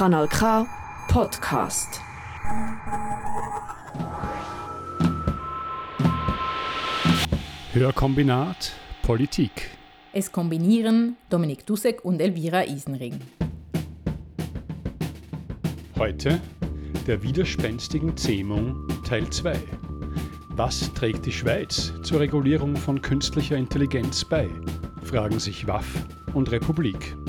Kanal K Podcast. Hörkombinat Politik. Es kombinieren Dominik Dussek und Elvira Isenring. Heute der widerspenstigen Zähmung Teil 2. Was trägt die Schweiz zur Regulierung von künstlicher Intelligenz bei? Fragen sich WAF und Republik.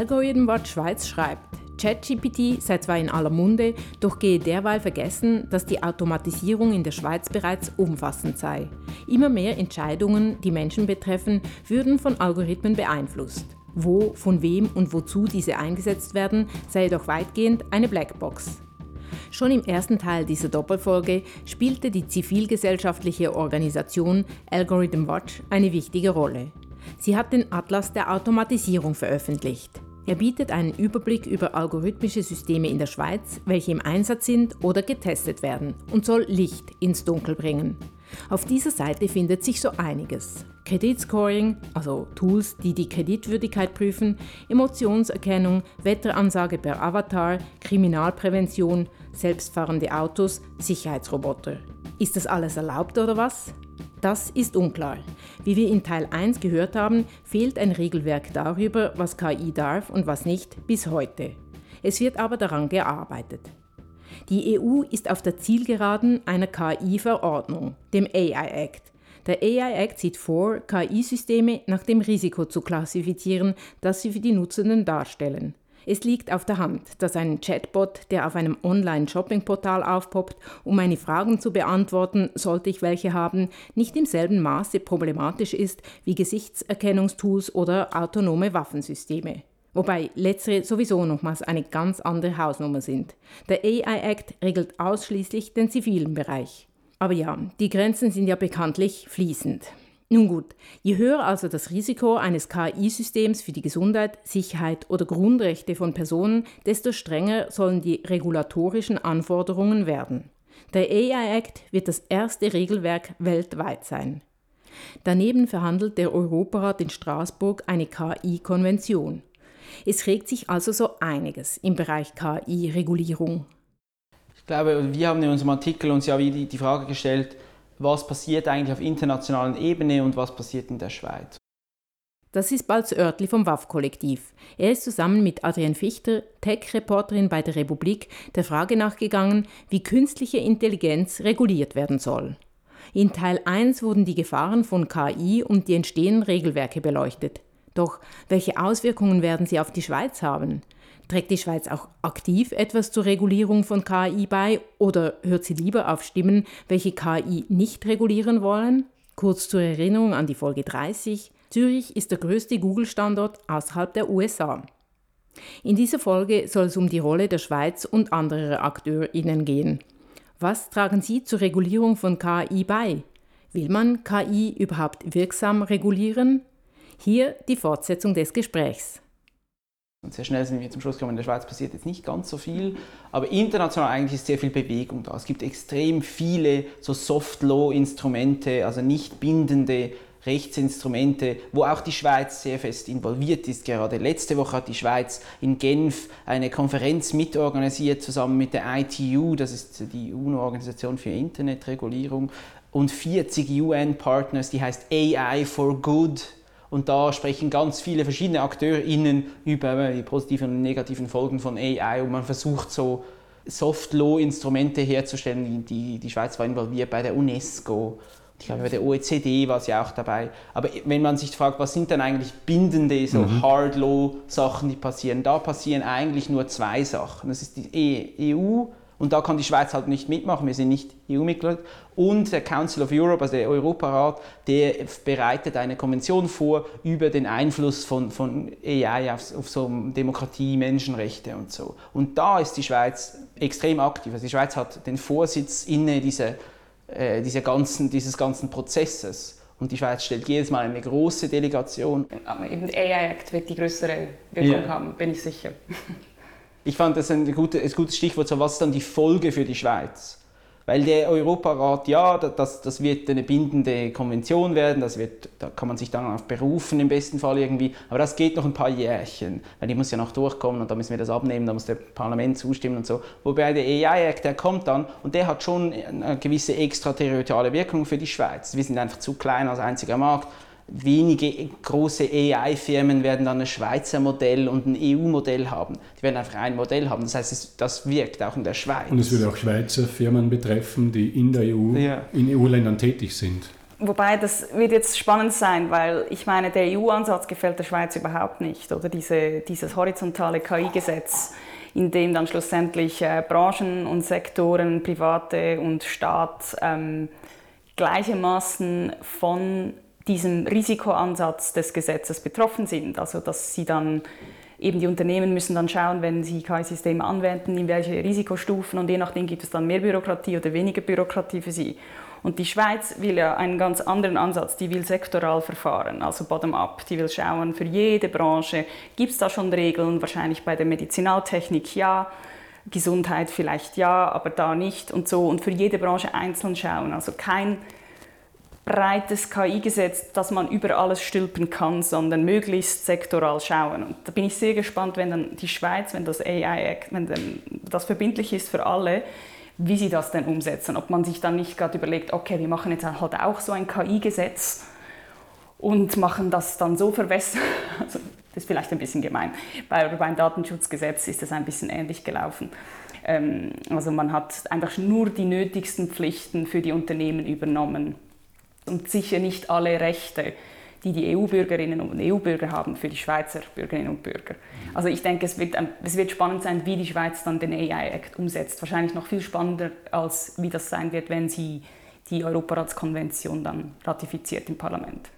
Algorithm Watch Schweiz schreibt, ChatGPT sei zwar in aller Munde, doch gehe derweil vergessen, dass die Automatisierung in der Schweiz bereits umfassend sei. Immer mehr Entscheidungen, die Menschen betreffen, würden von Algorithmen beeinflusst. Wo, von wem und wozu diese eingesetzt werden, sei jedoch weitgehend eine Blackbox. Schon im ersten Teil dieser Doppelfolge spielte die zivilgesellschaftliche Organisation Algorithm Watch eine wichtige Rolle. Sie hat den Atlas der Automatisierung veröffentlicht. Er bietet einen Überblick über algorithmische Systeme in der Schweiz, welche im Einsatz sind oder getestet werden und soll Licht ins Dunkel bringen. Auf dieser Seite findet sich so einiges. Kreditscoring, also Tools, die die Kreditwürdigkeit prüfen, Emotionserkennung, Wetteransage per Avatar, Kriminalprävention, selbstfahrende Autos, Sicherheitsroboter. Ist das alles erlaubt oder was? Das ist unklar. Wie wir in Teil 1 gehört haben, fehlt ein Regelwerk darüber, was KI darf und was nicht, bis heute. Es wird aber daran gearbeitet. Die EU ist auf der Zielgeraden einer KI-Verordnung, dem AI Act. Der AI Act sieht vor, KI-Systeme nach dem Risiko zu klassifizieren, das sie für die Nutzenden darstellen. Es liegt auf der Hand, dass ein Chatbot, der auf einem Online-Shopping-Portal aufpoppt, um meine Fragen zu beantworten, sollte ich welche haben, nicht im selben Maße problematisch ist wie Gesichtserkennungstools oder autonome Waffensysteme. Wobei letztere sowieso nochmals eine ganz andere Hausnummer sind. Der AI Act regelt ausschließlich den zivilen Bereich. Aber ja, die Grenzen sind ja bekanntlich fließend. Nun gut, je höher also das Risiko eines KI-Systems für die Gesundheit, Sicherheit oder Grundrechte von Personen, desto strenger sollen die regulatorischen Anforderungen werden. Der AI Act wird das erste Regelwerk weltweit sein. Daneben verhandelt der Europarat in Straßburg eine KI-Konvention. Es regt sich also so einiges im Bereich KI-Regulierung. Ich glaube, wir haben in unserem Artikel uns ja die Frage gestellt, was passiert eigentlich auf internationaler Ebene und was passiert in der Schweiz. Das ist Balz Oertli vom WAF-Kollektiv. Er ist zusammen mit Adrienne Fichter, Tech-Reporterin bei der Republik, der Frage nachgegangen, wie künstliche Intelligenz reguliert werden soll. In Teil 1 wurden die Gefahren von KI und die entstehenden Regelwerke beleuchtet. Doch welche Auswirkungen werden sie auf die Schweiz haben? Trägt die Schweiz auch aktiv etwas zur Regulierung von KI bei oder hört sie lieber auf Stimmen, welche KI nicht regulieren wollen? Kurz zur Erinnerung an die Folge 30. Zürich ist der größte Google-Standort außerhalb der USA. In dieser Folge soll es um die Rolle der Schweiz und anderer AkteurInnen gehen. Was tragen Sie zur Regulierung von KI bei? Will man KI überhaupt wirksam regulieren? Hier die Fortsetzung des Gesprächs. Und sehr schnell sind wir zum Schluss gekommen, in der Schweiz passiert jetzt nicht ganz so viel, aber international eigentlich ist sehr viel Bewegung da. Es gibt extrem viele so Soft-Law-Instrumente, also nicht bindende Rechtsinstrumente, wo auch die Schweiz sehr fest involviert ist. Gerade letzte Woche hat die Schweiz in Genf eine Konferenz mitorganisiert, zusammen mit der ITU, das ist die UNO-Organisation für Internetregulierung, und 40 UN-Partners, die heißt AI for Good und da sprechen ganz viele verschiedene AkteurInnen über die positiven und negativen Folgen von AI und man versucht so Soft-Law-Instrumente herzustellen. Die, die Schweiz war involviert bei der UNESCO. Ich glaube, bei der OECD war sie auch dabei. Aber wenn man sich fragt, was sind denn eigentlich bindende, so mhm. Hard-Law-Sachen, die passieren, da passieren eigentlich nur zwei Sachen. Das ist die EU und da kann die Schweiz halt nicht mitmachen, wir sind nicht EU-Mitglied. Und der Council of Europe, also der Europarat, der bereitet eine Konvention vor über den Einfluss von, von AI auf, auf so Demokratie, Menschenrechte und so. Und da ist die Schweiz extrem aktiv. Also die Schweiz hat den Vorsitz inne dieser, äh, dieser ganzen, dieses ganzen Prozesses. Und die Schweiz stellt jedes Mal eine große Delegation. Aber eben der AI-Act wird die größere Wirkung ja. haben, bin ich sicher. Ich fand das ein, gute, ein gutes Stichwort, so was ist dann die Folge für die Schweiz? Weil der Europarat, ja, das, das wird eine bindende Konvention werden, das wird, da kann man sich dann auf berufen im besten Fall irgendwie, aber das geht noch ein paar Jährchen, weil die muss ja noch durchkommen und da müssen wir das abnehmen, da muss der Parlament zustimmen und so. Wobei der AI-Act, der kommt dann und der hat schon eine gewisse extraterritoriale Wirkung für die Schweiz. Wir sind einfach zu klein als einziger Markt wenige große AI-Firmen werden dann ein Schweizer Modell und ein EU-Modell haben. Die werden einfach ein Modell haben. Das heißt, das wirkt auch in der Schweiz. Und es würde auch Schweizer Firmen betreffen, die in der EU, ja. in EU-Ländern tätig sind. Wobei, das wird jetzt spannend sein, weil ich meine, der EU-Ansatz gefällt der Schweiz überhaupt nicht. Oder Diese, dieses horizontale KI-Gesetz, in dem dann schlussendlich äh, Branchen und Sektoren, Private und Staat ähm, gleichermaßen von diesem Risikoansatz des Gesetzes betroffen sind. Also dass sie dann eben die Unternehmen müssen dann schauen, wenn sie KI-Systeme anwenden, in welche Risikostufen und je nachdem gibt es dann mehr Bürokratie oder weniger Bürokratie für sie. Und die Schweiz will ja einen ganz anderen Ansatz, die will sektoral verfahren, also bottom-up. Die will schauen, für jede Branche gibt es da schon Regeln, wahrscheinlich bei der Medizinaltechnik ja, Gesundheit vielleicht ja, aber da nicht und so. Und für jede Branche einzeln schauen. Also kein breites KI-Gesetz, dass man über alles stülpen kann, sondern möglichst sektoral schauen. Und da bin ich sehr gespannt, wenn dann die Schweiz, wenn das AI wenn das verbindlich ist für alle, wie sie das denn umsetzen. Ob man sich dann nicht gerade überlegt, okay, wir machen jetzt halt auch so ein KI-Gesetz und machen das dann so verwässert. Also, das ist vielleicht ein bisschen gemein. Bei, beim Datenschutzgesetz ist das ein bisschen ähnlich gelaufen. Ähm, also man hat einfach nur die nötigsten Pflichten für die Unternehmen übernommen und sicher nicht alle Rechte, die die EU-Bürgerinnen und EU-Bürger haben, für die Schweizer Bürgerinnen und Bürger. Also ich denke, es wird, es wird spannend sein, wie die Schweiz dann den AI-Act umsetzt. Wahrscheinlich noch viel spannender, als wie das sein wird, wenn sie die Europaratskonvention dann ratifiziert im Parlament.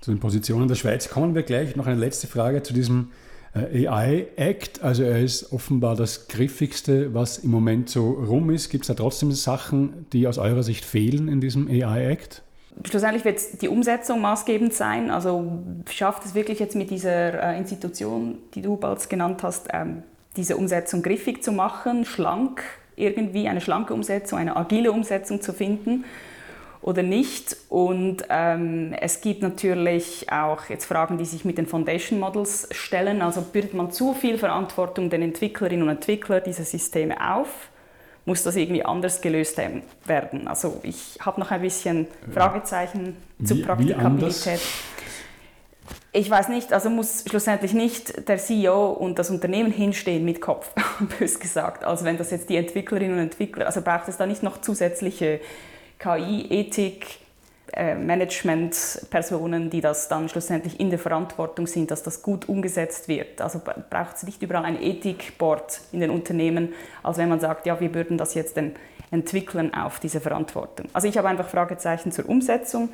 Zu den Positionen der Schweiz kommen wir gleich. Noch eine letzte Frage zu diesem äh, AI-Act. Also er ist offenbar das griffigste, was im Moment so rum ist. Gibt es da trotzdem Sachen, die aus eurer Sicht fehlen in diesem AI-Act? Schlussendlich wird die Umsetzung maßgebend sein. Also schafft es wirklich jetzt mit dieser äh, Institution, die du bald genannt hast, ähm, diese Umsetzung griffig zu machen, schlank irgendwie, eine schlanke Umsetzung, eine agile Umsetzung zu finden oder nicht. Und ähm, es gibt natürlich auch jetzt Fragen, die sich mit den Foundation Models stellen. Also bürdet man zu viel Verantwortung den Entwicklerinnen und Entwicklern dieser Systeme auf? Muss das irgendwie anders gelöst werden. Also ich habe noch ein bisschen Fragezeichen wie, zur Praktikabilität. Ich weiß nicht, also muss schlussendlich nicht der CEO und das Unternehmen hinstehen mit Kopf, bös gesagt. Also wenn das jetzt die Entwicklerinnen und Entwickler, also braucht es da nicht noch zusätzliche KI-Ethik, äh, Managementpersonen, die das dann schlussendlich in der Verantwortung sind, dass das gut umgesetzt wird. Also braucht es nicht überall ein Ethikboard in den Unternehmen, als wenn man sagt, ja, wir würden das jetzt dann entwickeln auf diese Verantwortung. Also ich habe einfach Fragezeichen zur Umsetzung.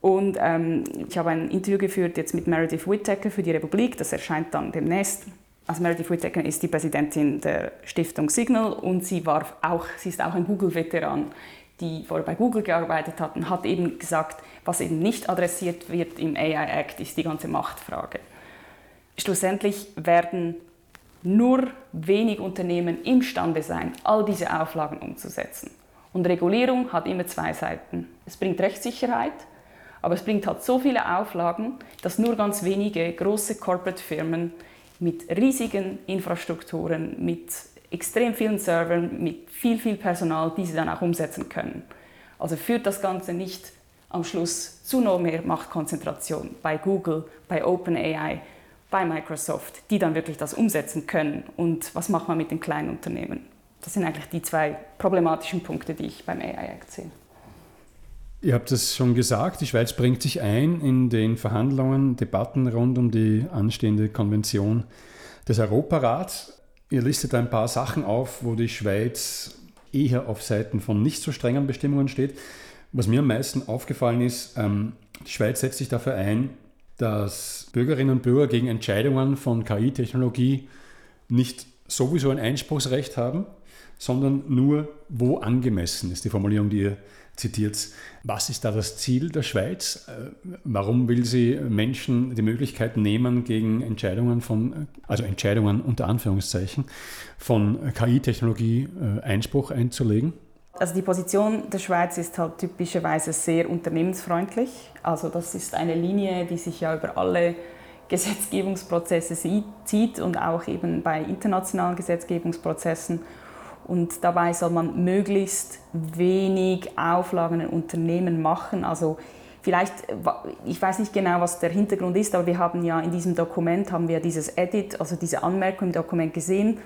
Und ähm, ich habe ein Interview geführt jetzt mit Meredith Whittaker für die Republik, das erscheint dann demnächst. Also Meredith Whittaker ist die Präsidentin der Stiftung Signal und sie, war auch, sie ist auch ein Google-Veteran die vorher bei Google gearbeitet hatten, hat eben gesagt, was eben nicht adressiert wird im AI Act, ist die ganze Machtfrage. Schlussendlich werden nur wenig Unternehmen imstande sein, all diese Auflagen umzusetzen. Und Regulierung hat immer zwei Seiten. Es bringt Rechtssicherheit, aber es bringt halt so viele Auflagen, dass nur ganz wenige große Corporate-Firmen mit riesigen Infrastrukturen, mit extrem vielen Servern mit viel, viel Personal, die sie dann auch umsetzen können. Also führt das Ganze nicht am Schluss zu noch mehr Machtkonzentration bei Google, bei OpenAI, bei Microsoft, die dann wirklich das umsetzen können. Und was macht man mit den kleinen Unternehmen? Das sind eigentlich die zwei problematischen Punkte, die ich beim AI Act sehe. Ihr habt es schon gesagt, die Schweiz bringt sich ein in den Verhandlungen, Debatten rund um die anstehende Konvention des Europarats. Ihr listet ein paar Sachen auf, wo die Schweiz eher auf Seiten von nicht so strengen Bestimmungen steht. Was mir am meisten aufgefallen ist, ähm, die Schweiz setzt sich dafür ein, dass Bürgerinnen und Bürger gegen Entscheidungen von KI-Technologie nicht sowieso ein Einspruchsrecht haben, sondern nur wo angemessen ist die Formulierung, die ihr zitiert. Was ist da das Ziel der Schweiz? Äh, warum will sie Menschen die Möglichkeit nehmen, gegen Entscheidungen von, also Entscheidungen unter Anführungszeichen, von KI-Technologie äh, Einspruch einzulegen? Also die Position der Schweiz ist halt typischerweise sehr unternehmensfreundlich. Also das ist eine Linie, die sich ja über alle Gesetzgebungsprozesse zieht und auch eben bei internationalen Gesetzgebungsprozessen. Und dabei soll man möglichst wenig Auflagen in Unternehmen machen. Also vielleicht, ich weiß nicht genau, was der Hintergrund ist, aber wir haben ja in diesem Dokument haben wir dieses Edit, also diese Anmerkung im Dokument gesehen.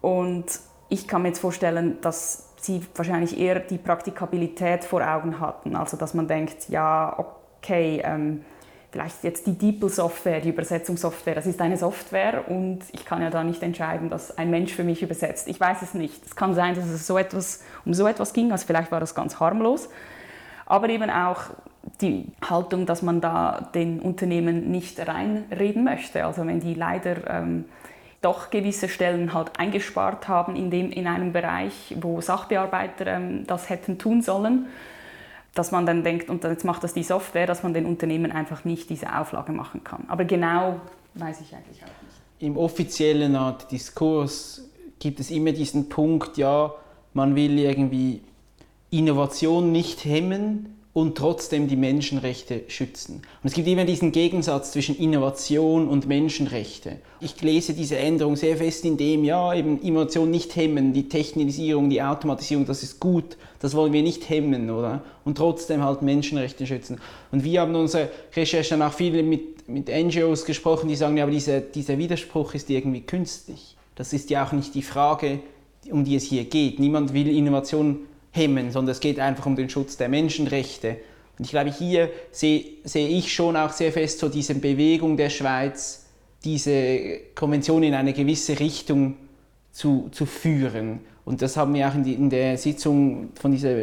Und ich kann mir jetzt vorstellen, dass sie wahrscheinlich eher die Praktikabilität vor Augen hatten. Also dass man denkt, ja, okay, ähm, vielleicht jetzt die DeepL-Software, die Übersetzungssoftware, das ist eine Software und ich kann ja da nicht entscheiden, dass ein Mensch für mich übersetzt. Ich weiß es nicht. Es kann sein, dass es so etwas, um so etwas ging, also vielleicht war das ganz harmlos. Aber eben auch die Haltung, dass man da den Unternehmen nicht reinreden möchte. Also wenn die leider ähm, doch gewisse Stellen halt eingespart haben in, dem, in einem Bereich, wo Sachbearbeiter ähm, das hätten tun sollen, dass man dann denkt, und jetzt macht das die Software, dass man den Unternehmen einfach nicht diese Auflage machen kann. Aber genau weiß ich eigentlich auch nicht. Im offiziellen Art Diskurs gibt es immer diesen Punkt, ja, man will irgendwie Innovation nicht hemmen, und trotzdem die Menschenrechte schützen. Und es gibt immer diesen Gegensatz zwischen Innovation und Menschenrechte. Ich lese diese Änderung sehr fest in dem, ja, eben Innovation nicht hemmen, die Technisierung, die Automatisierung, das ist gut, das wollen wir nicht hemmen, oder? Und trotzdem halt Menschenrechte schützen. Und wir haben unsere Recherche dann auch viele mit, mit NGOs gesprochen, die sagen, ja, aber dieser, dieser Widerspruch ist irgendwie künstlich. Das ist ja auch nicht die Frage, um die es hier geht. Niemand will Innovation hemmen, sondern es geht einfach um den Schutz der Menschenrechte. Und ich glaube, hier sehe, sehe ich schon auch sehr fest so diese Bewegung der Schweiz, diese Konvention in eine gewisse Richtung zu, zu führen. Und das haben wir auch in, die, in der Sitzung von dieser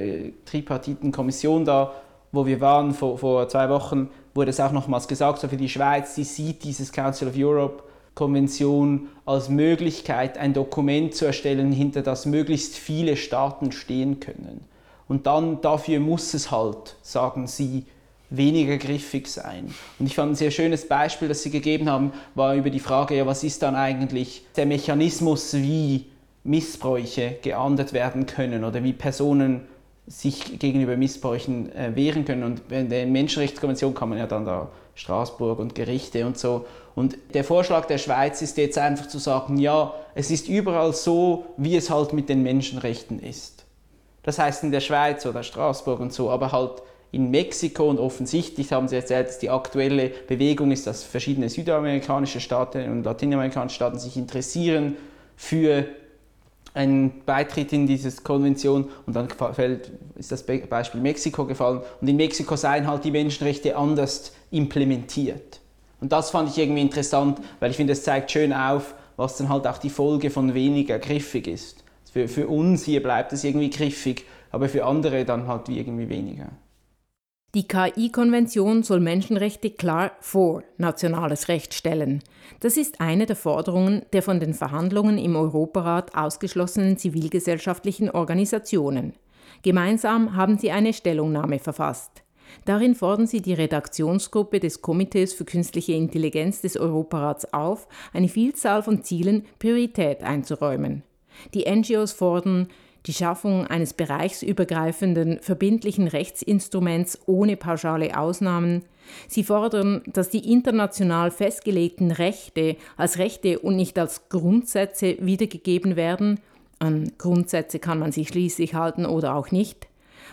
tripartiten Kommission da, wo wir waren vor, vor zwei Wochen, wurde es auch nochmals gesagt, so für die Schweiz, sie sieht dieses Council of Europe Konvention als Möglichkeit, ein Dokument zu erstellen, hinter das möglichst viele Staaten stehen können. Und dann dafür muss es halt, sagen sie, weniger griffig sein. Und ich fand ein sehr schönes Beispiel, das Sie gegeben haben, war über die Frage, ja, was ist dann eigentlich der Mechanismus, wie Missbräuche geahndet werden können oder wie Personen sich gegenüber Missbräuchen äh, wehren können. Und in der Menschenrechtskonvention kann man ja dann da Straßburg und Gerichte und so. Und der Vorschlag der Schweiz ist jetzt einfach zu sagen, ja, es ist überall so, wie es halt mit den Menschenrechten ist. Das heißt in der Schweiz oder Straßburg und so, aber halt in Mexiko und offensichtlich haben Sie erzählt, dass die aktuelle Bewegung ist, dass verschiedene südamerikanische Staaten und latinamerikanische Staaten sich interessieren für einen Beitritt in diese Konvention und dann fällt, ist das Beispiel Mexiko gefallen und in Mexiko seien halt die Menschenrechte anders implementiert. Und das fand ich irgendwie interessant, weil ich finde, es zeigt schön auf, was dann halt auch die Folge von weniger griffig ist. Für, für uns hier bleibt es irgendwie griffig, aber für andere dann halt wie irgendwie weniger. Die KI-Konvention soll Menschenrechte klar vor nationales Recht stellen. Das ist eine der Forderungen der von den Verhandlungen im Europarat ausgeschlossenen zivilgesellschaftlichen Organisationen. Gemeinsam haben sie eine Stellungnahme verfasst. Darin fordern sie die Redaktionsgruppe des Komitees für künstliche Intelligenz des Europarats auf, eine Vielzahl von Zielen Priorität einzuräumen. Die NGOs fordern die Schaffung eines bereichsübergreifenden verbindlichen Rechtsinstruments ohne pauschale Ausnahmen. Sie fordern, dass die international festgelegten Rechte als Rechte und nicht als Grundsätze wiedergegeben werden. An Grundsätze kann man sich schließlich halten oder auch nicht.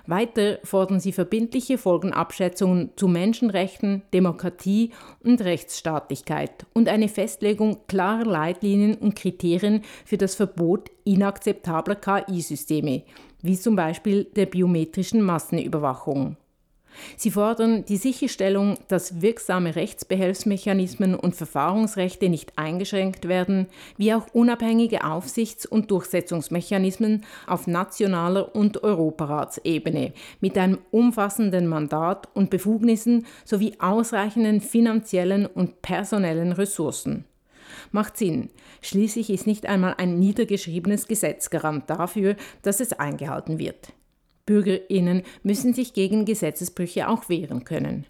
Weiter fordern sie verbindliche Folgenabschätzungen zu Menschenrechten, Demokratie und Rechtsstaatlichkeit und eine Festlegung klarer Leitlinien und Kriterien für das Verbot inakzeptabler KI-Systeme, wie zum Beispiel der biometrischen Massenüberwachung. Sie fordern die Sicherstellung, dass wirksame Rechtsbehelfsmechanismen und Verfahrensrechte nicht eingeschränkt werden, wie auch unabhängige Aufsichts- und Durchsetzungsmechanismen auf nationaler und Europaratsebene mit einem umfassenden Mandat und Befugnissen sowie ausreichenden finanziellen und personellen Ressourcen. Macht Sinn. Schließlich ist nicht einmal ein niedergeschriebenes Gesetz Garant dafür, dass es eingehalten wird. Bürgerinnen müssen sich gegen Gesetzesbrüche auch wehren können.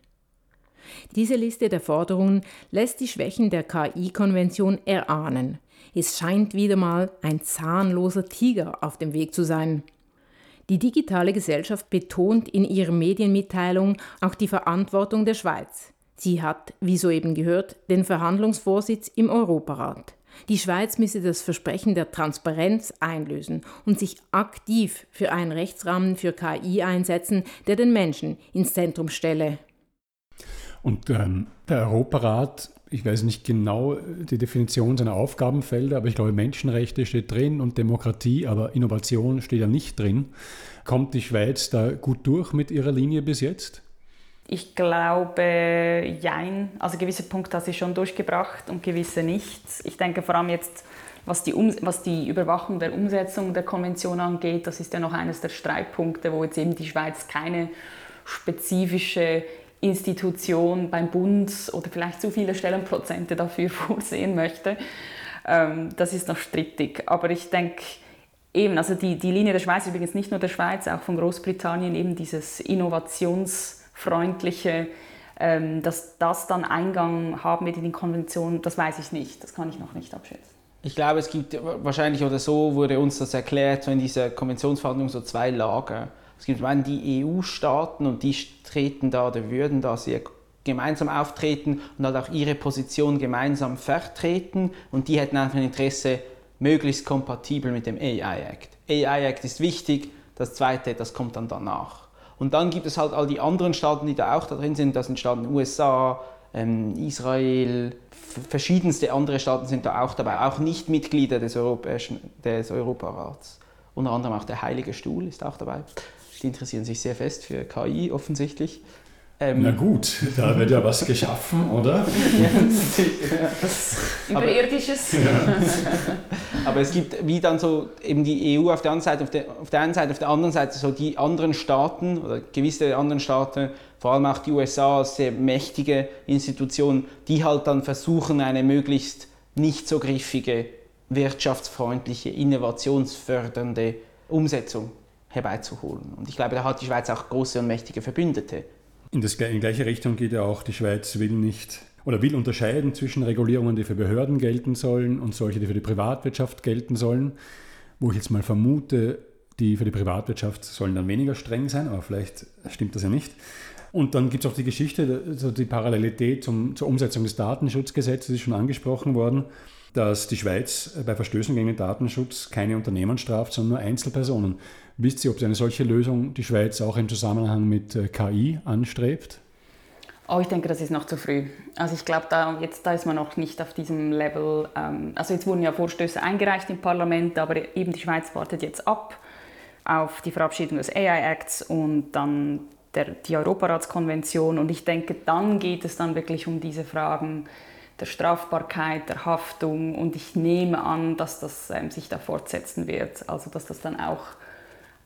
Diese Liste der Forderungen lässt die Schwächen der KI-Konvention erahnen. Es scheint wieder mal ein zahnloser Tiger auf dem Weg zu sein. Die digitale Gesellschaft betont in ihrer Medienmitteilung auch die Verantwortung der Schweiz. Sie hat, wie soeben gehört, den Verhandlungsvorsitz im Europarat. Die Schweiz müsse das Versprechen der Transparenz einlösen und sich aktiv für einen Rechtsrahmen für KI einsetzen, der den Menschen ins Zentrum stelle. Und ähm, der Europarat, ich weiß nicht genau die Definition seiner Aufgabenfelder, aber ich glaube, Menschenrechte steht drin und Demokratie, aber Innovation steht ja nicht drin. Kommt die Schweiz da gut durch mit ihrer Linie bis jetzt? Ich glaube, jein. Also gewisse Punkte hat sie schon durchgebracht und gewisse nicht. Ich denke vor allem jetzt, was die, um was die Überwachung der Umsetzung der Konvention angeht, das ist ja noch eines der Streitpunkte, wo jetzt eben die Schweiz keine spezifische Institution beim Bund oder vielleicht zu viele Stellenprozente dafür vorsehen möchte. Ähm, das ist noch strittig. Aber ich denke, eben, also die, die Linie der Schweiz, übrigens nicht nur der Schweiz, auch von Großbritannien, eben dieses Innovations- freundliche, ähm, dass das dann Eingang haben wird in die Konvention, das weiß ich nicht. Das kann ich noch nicht abschätzen. Ich glaube, es gibt wahrscheinlich oder so wurde uns das erklärt, so in dieser Konventionsverhandlung so zwei Lager. Es gibt einen die EU-Staaten und die treten da oder würden da sehr gemeinsam auftreten und halt auch ihre Position gemeinsam vertreten und die hätten einfach ein Interesse möglichst kompatibel mit dem AI Act. AI Act ist wichtig, das zweite, das kommt dann danach. Und dann gibt es halt all die anderen Staaten, die da auch da drin sind. Das sind Staaten USA, ähm, Israel, verschiedenste andere Staaten sind da auch dabei, auch nicht Mitglieder des, Europäischen, des Europarats. Unter anderem auch der Heilige Stuhl ist auch dabei. Die interessieren sich sehr fest für KI offensichtlich. Ähm, Na gut, da wird ja was geschaffen, oder? ja, Überirdisches. Ja. Aber es gibt wie dann so eben die EU auf der, anderen Seite, auf, der, auf der einen Seite, auf der anderen Seite so die anderen Staaten oder gewisse anderen Staaten, vor allem auch die USA als sehr mächtige Institution, die halt dann versuchen, eine möglichst nicht so griffige, wirtschaftsfreundliche, innovationsfördernde Umsetzung herbeizuholen. Und ich glaube, da hat die Schweiz auch große und mächtige Verbündete. In, das, in gleiche Richtung geht ja auch, die Schweiz will nicht oder will unterscheiden zwischen Regulierungen, die für Behörden gelten sollen und solche, die für die Privatwirtschaft gelten sollen. Wo ich jetzt mal vermute, die für die Privatwirtschaft sollen dann weniger streng sein, aber vielleicht stimmt das ja nicht. Und dann gibt es auch die Geschichte, also die Parallelität zum, zur Umsetzung des Datenschutzgesetzes ist schon angesprochen worden, dass die Schweiz bei Verstößen gegen den Datenschutz keine Unternehmen straft, sondern nur Einzelpersonen. Wisst ihr, ob eine solche Lösung die Schweiz auch im Zusammenhang mit äh, KI anstrebt? Oh, ich denke, das ist noch zu früh. Also ich glaube, da, da ist man noch nicht auf diesem Level. Ähm, also jetzt wurden ja Vorstöße eingereicht im Parlament, aber eben die Schweiz wartet jetzt ab auf die Verabschiedung des AI Acts und dann der, die Europaratskonvention. Und ich denke, dann geht es dann wirklich um diese Fragen der Strafbarkeit, der Haftung. Und ich nehme an, dass das ähm, sich da fortsetzen wird. Also dass das dann auch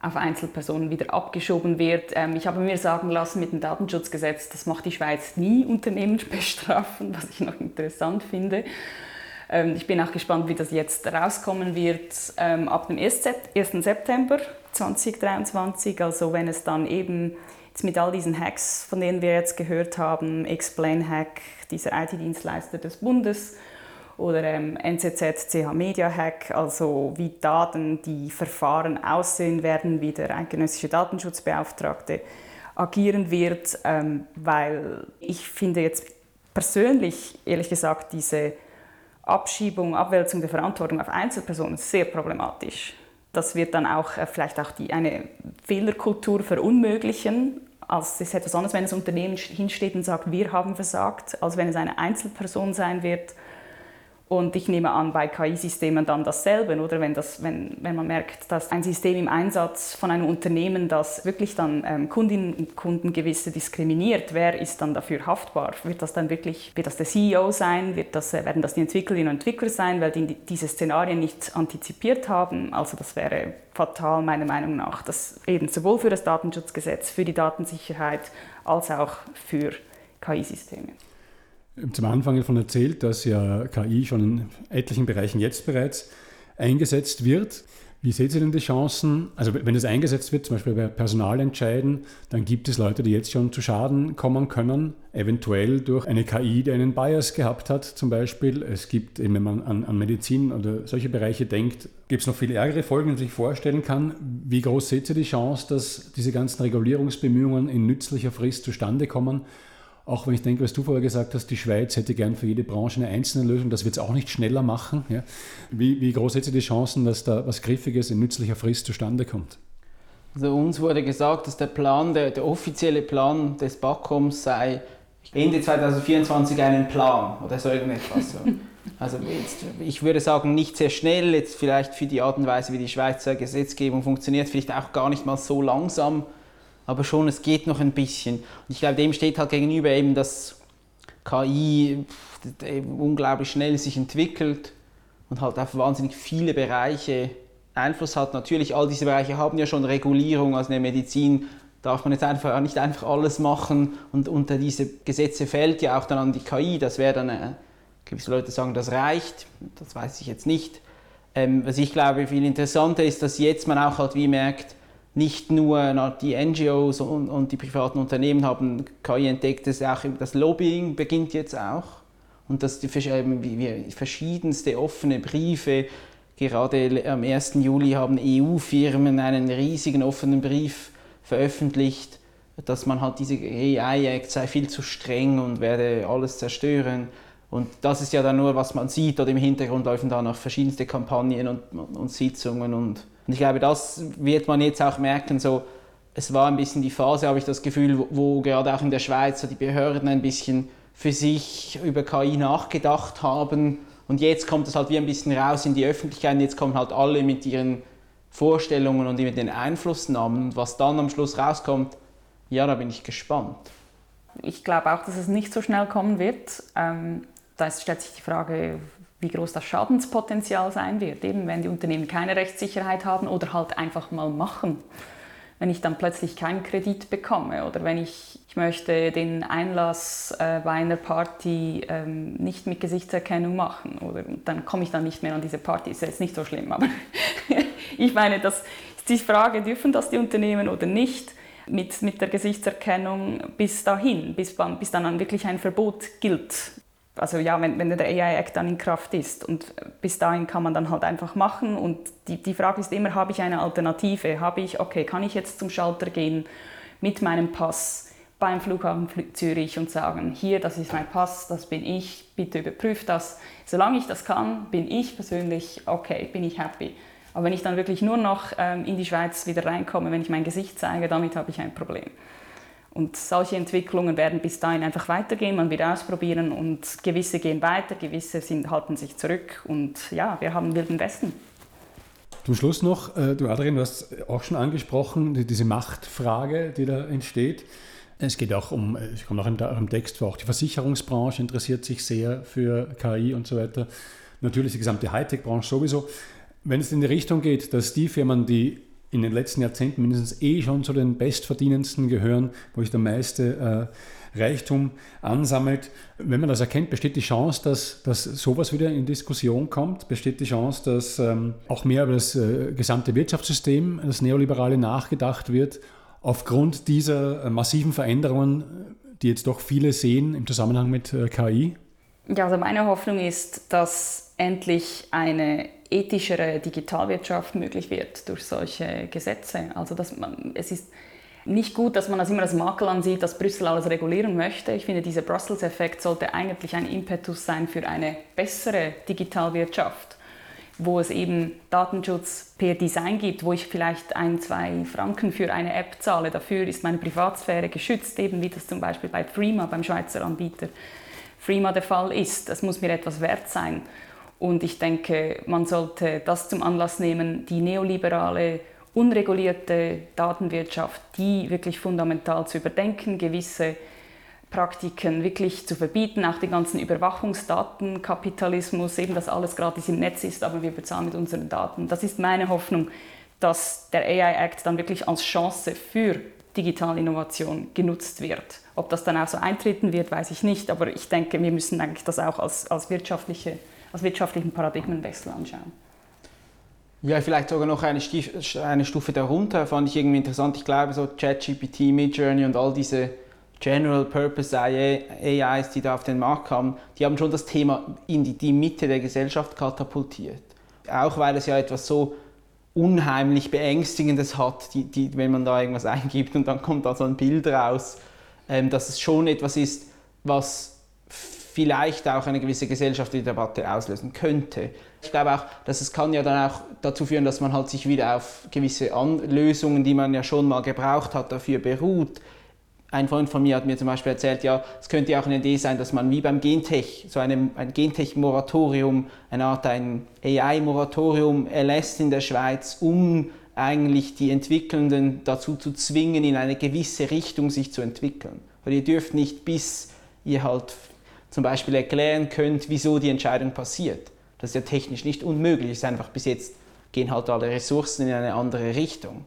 auf Einzelpersonen wieder abgeschoben wird. Ähm, ich habe mir sagen lassen, mit dem Datenschutzgesetz, das macht die Schweiz nie, Unternehmen bestrafen, was ich noch interessant finde. Ähm, ich bin auch gespannt, wie das jetzt rauskommen wird ähm, ab dem 1. September 2023. Also wenn es dann eben mit all diesen Hacks, von denen wir jetzt gehört haben, Explain Hack, dieser IT-Dienstleister des Bundes, oder ähm, NZZ CH Media Hack, also wie Daten, die Verfahren aussehen werden, wie der eidgenössische Datenschutzbeauftragte agieren wird, ähm, weil ich finde jetzt persönlich, ehrlich gesagt, diese Abschiebung, Abwälzung der Verantwortung auf Einzelpersonen sehr problematisch. Das wird dann auch äh, vielleicht auch die, eine Fehlerkultur verunmöglichen. Also es ist etwas anderes, wenn das Unternehmen hinsteht und sagt, wir haben versagt, als wenn es eine Einzelperson sein wird, und ich nehme an, bei KI-Systemen dann dasselbe, oder wenn, das, wenn, wenn man merkt, dass ein System im Einsatz von einem Unternehmen, das wirklich dann ähm, Kundinnen und Kunden gewisse diskriminiert, wer ist dann dafür haftbar? Wird das dann wirklich, wird das der CEO sein? Wird das, äh, werden das die Entwicklerinnen und Entwickler sein, weil die diese Szenarien nicht antizipiert haben? Also das wäre fatal meiner Meinung nach, dass eben sowohl für das Datenschutzgesetz, für die Datensicherheit als auch für KI-Systeme zum Anfang davon erzählt, dass ja KI schon in etlichen Bereichen jetzt bereits eingesetzt wird. Wie seht ihr denn die Chancen, also wenn es eingesetzt wird, zum Beispiel bei Personalentscheiden, dann gibt es Leute, die jetzt schon zu Schaden kommen können, eventuell durch eine KI, die einen Bias gehabt hat zum Beispiel. Es gibt, wenn man an, an Medizin oder solche Bereiche denkt, gibt es noch viele ärgere Folgen, die man sich vorstellen kann. Wie groß seht ihr die Chance, dass diese ganzen Regulierungsbemühungen in nützlicher Frist zustande kommen? Auch wenn ich denke, was du vorher gesagt hast, die Schweiz hätte gern für jede Branche eine einzelne Lösung, das wird es auch nicht schneller machen. Ja. Wie, wie groß hätte die Chancen, dass da was Griffiges in nützlicher Frist zustande kommt? Also uns wurde gesagt, dass der Plan, der, der offizielle Plan des BAKOMs sei, Ende 2024 einen Plan oder so irgendetwas. Also jetzt, ich würde sagen, nicht sehr schnell, jetzt vielleicht für die Art und Weise, wie die Schweizer Gesetzgebung funktioniert, vielleicht auch gar nicht mal so langsam aber schon, es geht noch ein bisschen. Und ich glaube, dem steht halt gegenüber eben, dass KI unglaublich schnell sich entwickelt und halt auf wahnsinnig viele Bereiche Einfluss hat. Natürlich, all diese Bereiche haben ja schon Regulierung, also in der Medizin darf man jetzt einfach nicht einfach alles machen und unter diese Gesetze fällt ja auch dann an die KI. Das wäre dann, äh, gewisse Leute sagen, das reicht, das weiß ich jetzt nicht. Ähm, was ich glaube viel interessanter ist, dass jetzt man auch halt wie merkt, nicht nur die NGOs und, und, die privaten Unternehmen haben KI entdeckt, das, auch, das Lobbying beginnt jetzt auch. Und dass die verschiedenste offene Briefe, gerade am 1. Juli haben EU-Firmen einen riesigen offenen Brief veröffentlicht, dass man halt diese AI-Act sei viel zu streng und werde alles zerstören. Und das ist ja dann nur, was man sieht, oder im Hintergrund laufen da noch verschiedenste Kampagnen und, und Sitzungen und und ich glaube, das wird man jetzt auch merken, so, es war ein bisschen die Phase, habe ich das Gefühl, wo, wo gerade auch in der Schweiz so die Behörden ein bisschen für sich über KI nachgedacht haben. Und jetzt kommt es halt wie ein bisschen raus in die Öffentlichkeit. Und jetzt kommen halt alle mit ihren Vorstellungen und mit den Einflussnahmen. Und was dann am Schluss rauskommt, ja, da bin ich gespannt. Ich glaube auch, dass es nicht so schnell kommen wird. Ähm, da stellt sich die Frage, wie groß das Schadenspotenzial sein wird, eben wenn die Unternehmen keine Rechtssicherheit haben oder halt einfach mal machen. Wenn ich dann plötzlich keinen Kredit bekomme oder wenn ich, ich möchte den Einlass äh, bei einer Party ähm, nicht mit Gesichtserkennung machen oder dann komme ich dann nicht mehr an diese Party, ist jetzt nicht so schlimm, aber ich meine, das ist die Frage, dürfen das die Unternehmen oder nicht? Mit, mit der Gesichtserkennung bis dahin, bis, bis dann wirklich ein Verbot gilt also ja, wenn, wenn der AI-Act dann in Kraft ist. Und bis dahin kann man dann halt einfach machen. Und die, die Frage ist immer, habe ich eine Alternative? Habe ich, okay, kann ich jetzt zum Schalter gehen mit meinem Pass beim Flughafen Zürich und sagen, hier, das ist mein Pass, das bin ich, bitte überprüft das. Solange ich das kann, bin ich persönlich okay, bin ich happy. Aber wenn ich dann wirklich nur noch ähm, in die Schweiz wieder reinkomme, wenn ich mein Gesicht zeige, damit habe ich ein Problem. Und solche Entwicklungen werden bis dahin einfach weitergehen, man wird ausprobieren und gewisse gehen weiter, gewisse sind, halten sich zurück und ja, wir haben Wilden Westen. Zum Schluss noch, äh, du Adrian, du hast auch schon angesprochen, diese Machtfrage, die da entsteht. Es geht auch um, es kommt auch im, Text vor, auch die Versicherungsbranche interessiert sich sehr für KI und so weiter. Natürlich die gesamte Hightech-Branche sowieso. Wenn es in die Richtung geht, dass die Firmen, die in den letzten Jahrzehnten mindestens eh schon zu den bestverdienendsten gehören, wo sich der meiste äh, Reichtum ansammelt. Wenn man das erkennt, besteht die Chance, dass, dass sowas wieder in Diskussion kommt, besteht die Chance, dass ähm, auch mehr über das äh, gesamte Wirtschaftssystem, das Neoliberale, nachgedacht wird, aufgrund dieser äh, massiven Veränderungen, die jetzt doch viele sehen im Zusammenhang mit äh, KI? Ja, also meine Hoffnung ist, dass endlich eine ethischere Digitalwirtschaft möglich wird durch solche Gesetze. Also dass man, es ist nicht gut, dass man das immer als Makel ansieht, dass Brüssel alles regulieren möchte. Ich finde, dieser Brussels-Effekt sollte eigentlich ein Impetus sein für eine bessere Digitalwirtschaft, wo es eben Datenschutz per Design gibt, wo ich vielleicht ein, zwei Franken für eine App zahle. Dafür ist meine Privatsphäre geschützt, eben wie das zum Beispiel bei Freema, beim Schweizer Anbieter Freema der Fall ist. Das muss mir etwas wert sein. Und ich denke, man sollte das zum Anlass nehmen, die neoliberale, unregulierte Datenwirtschaft, die wirklich fundamental zu überdenken, gewisse Praktiken wirklich zu verbieten, auch den ganzen Überwachungsdatenkapitalismus, eben dass alles gratis im Netz ist, aber wir bezahlen mit unseren Daten. Das ist meine Hoffnung, dass der AI Act dann wirklich als Chance für digitale Innovation genutzt wird. Ob das dann auch so eintreten wird, weiß ich nicht, aber ich denke, wir müssen eigentlich das auch als, als wirtschaftliche als wirtschaftlichen Paradigmenwechsel anschauen. Ja, vielleicht sogar noch eine, eine Stufe darunter, fand ich irgendwie interessant. Ich glaube, so ChatGPT, Midjourney und all diese General Purpose AIs, die da auf den Markt kamen, die haben schon das Thema in die, die Mitte der Gesellschaft katapultiert. Auch weil es ja etwas so unheimlich Beängstigendes hat, die, die, wenn man da irgendwas eingibt und dann kommt da so ein Bild raus, ähm, dass es schon etwas ist, was vielleicht auch eine gewisse gesellschaftliche Debatte auslösen könnte. Ich glaube auch, dass es kann ja dann auch dazu führen, dass man halt sich wieder auf gewisse An Lösungen, die man ja schon mal gebraucht hat, dafür beruht. Ein Freund von mir hat mir zum Beispiel erzählt, ja, es könnte ja auch eine Idee sein, dass man wie beim Gentech, so einem, ein Gentech-Moratorium, eine Art ein AI-Moratorium erlässt in der Schweiz, um eigentlich die Entwickelnden dazu zu zwingen, in eine gewisse Richtung sich zu entwickeln. Weil ihr dürft nicht, bis ihr halt zum Beispiel erklären könnt, wieso die Entscheidung passiert. Das ist ja technisch nicht unmöglich, es ist einfach bis jetzt gehen halt alle Ressourcen in eine andere Richtung.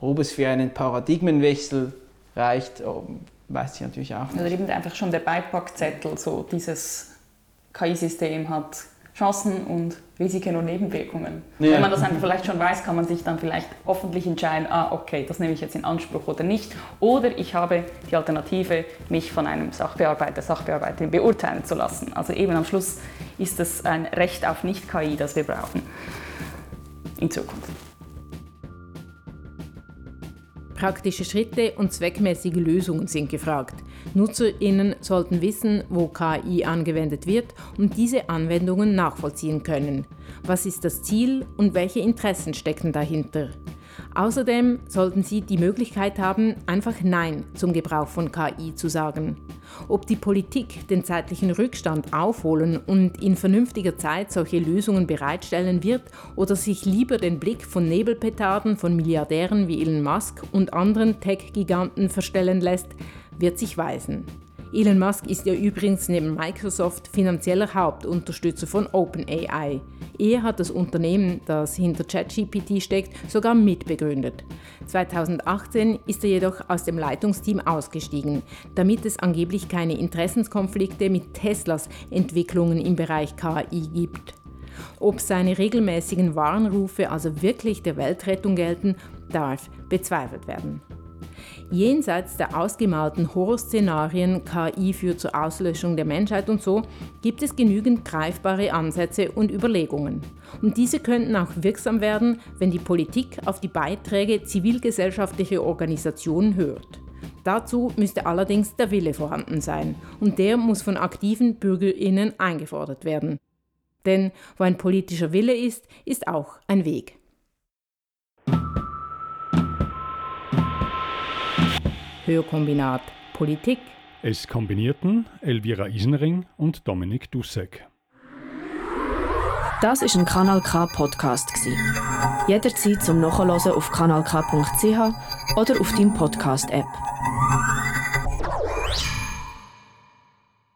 Ob es für einen Paradigmenwechsel reicht, oh, weiß ich natürlich auch nicht. Oder eben einfach schon der Beipackzettel, so dieses KI-System hat Chancen und Risiken und Nebenwirkungen. Ja. Wenn man das einfach vielleicht schon weiß, kann man sich dann vielleicht hoffentlich entscheiden, ah, okay, das nehme ich jetzt in Anspruch oder nicht. Oder ich habe die Alternative, mich von einem Sachbearbeiter, Sachbearbeiterin beurteilen zu lassen. Also eben am Schluss ist es ein Recht auf Nicht-KI, das wir brauchen in Zukunft. Praktische Schritte und zweckmäßige Lösungen sind gefragt. NutzerInnen sollten wissen, wo KI angewendet wird und diese Anwendungen nachvollziehen können. Was ist das Ziel und welche Interessen stecken dahinter? Außerdem sollten Sie die Möglichkeit haben, einfach Nein zum Gebrauch von KI zu sagen. Ob die Politik den zeitlichen Rückstand aufholen und in vernünftiger Zeit solche Lösungen bereitstellen wird oder sich lieber den Blick von Nebelpetarden von Milliardären wie Elon Musk und anderen Tech-Giganten verstellen lässt, wird sich weisen. Elon Musk ist ja übrigens neben Microsoft finanzieller Hauptunterstützer von OpenAI. Er hat das Unternehmen, das hinter ChatGPT steckt, sogar mitbegründet. 2018 ist er jedoch aus dem Leitungsteam ausgestiegen, damit es angeblich keine Interessenskonflikte mit Teslas Entwicklungen im Bereich KI gibt. Ob seine regelmäßigen Warnrufe also wirklich der Weltrettung gelten, darf bezweifelt werden. Jenseits der ausgemalten Horrorszenarien KI führt zur Auslöschung der Menschheit und so, gibt es genügend greifbare Ansätze und Überlegungen. Und diese könnten auch wirksam werden, wenn die Politik auf die Beiträge zivilgesellschaftlicher Organisationen hört. Dazu müsste allerdings der Wille vorhanden sein und der muss von aktiven Bürgerinnen eingefordert werden. Denn wo ein politischer Wille ist, ist auch ein Weg. Hörkombinat Politik. Es kombinierten Elvira Isenring und Dominik Dussek. Das ist ein Kanal K Podcast Jederzeit zum Nachhören auf kanalk.ch oder auf deinem Podcast App.